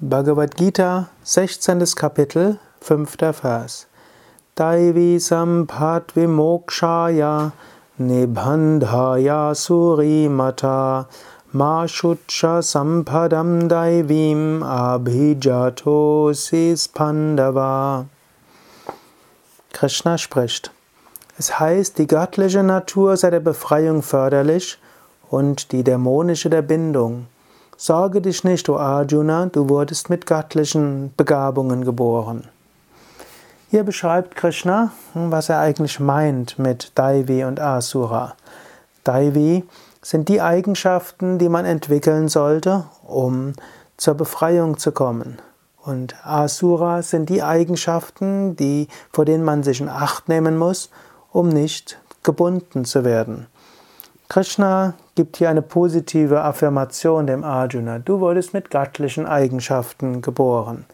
Bhagavad Gita, 16. Kapitel, 5. Vers. Daivi samphat vimokshaya nibandhaya surimata ma shucha sampadam daivim abhijatosis pandava. Krishna spricht. Es heißt, die göttliche Natur sei der Befreiung förderlich und die dämonische der Bindung. Sorge dich nicht, o Arjuna, du wurdest mit göttlichen Begabungen geboren. Hier beschreibt Krishna, was er eigentlich meint mit Daivi und Asura. Daivi sind die Eigenschaften, die man entwickeln sollte, um zur Befreiung zu kommen. Und Asura sind die Eigenschaften, die, vor denen man sich in Acht nehmen muss, um nicht gebunden zu werden. Krishna gibt hier eine positive Affirmation dem Arjuna. Du wurdest mit göttlichen Eigenschaften geboren.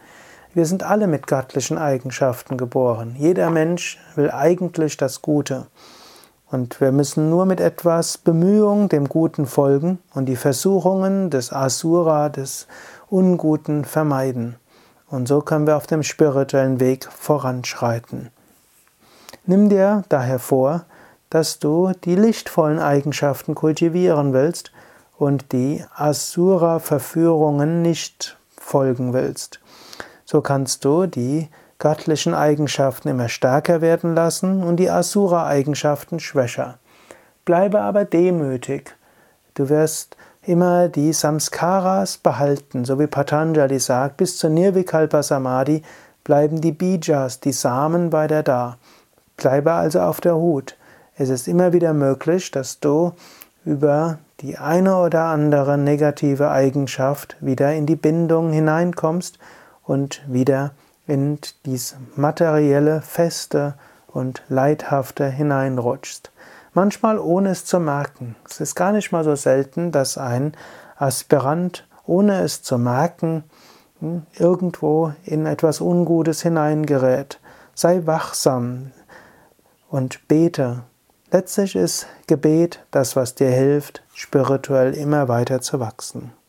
Wir sind alle mit göttlichen Eigenschaften geboren. Jeder Mensch will eigentlich das Gute. Und wir müssen nur mit etwas Bemühung dem Guten folgen und die Versuchungen des Asura, des Unguten vermeiden. Und so können wir auf dem spirituellen Weg voranschreiten. Nimm dir daher vor, dass du die lichtvollen Eigenschaften kultivieren willst und die Asura-Verführungen nicht folgen willst. So kannst du die göttlichen Eigenschaften immer stärker werden lassen und die Asura-Eigenschaften schwächer. Bleibe aber demütig. Du wirst immer die Samskaras behalten, so wie Patanjali sagt, bis zur Nirvikalpa Samadhi bleiben die Bijas, die Samen weiter da. Bleibe also auf der Hut. Es ist immer wieder möglich, dass du über die eine oder andere negative Eigenschaft wieder in die Bindung hineinkommst und wieder in dies materielle, feste und leidhafte hineinrutschst. Manchmal ohne es zu merken. Es ist gar nicht mal so selten, dass ein Aspirant, ohne es zu merken, hm, irgendwo in etwas Ungutes hineingerät. Sei wachsam und bete Letztlich ist Gebet das, was dir hilft, spirituell immer weiter zu wachsen.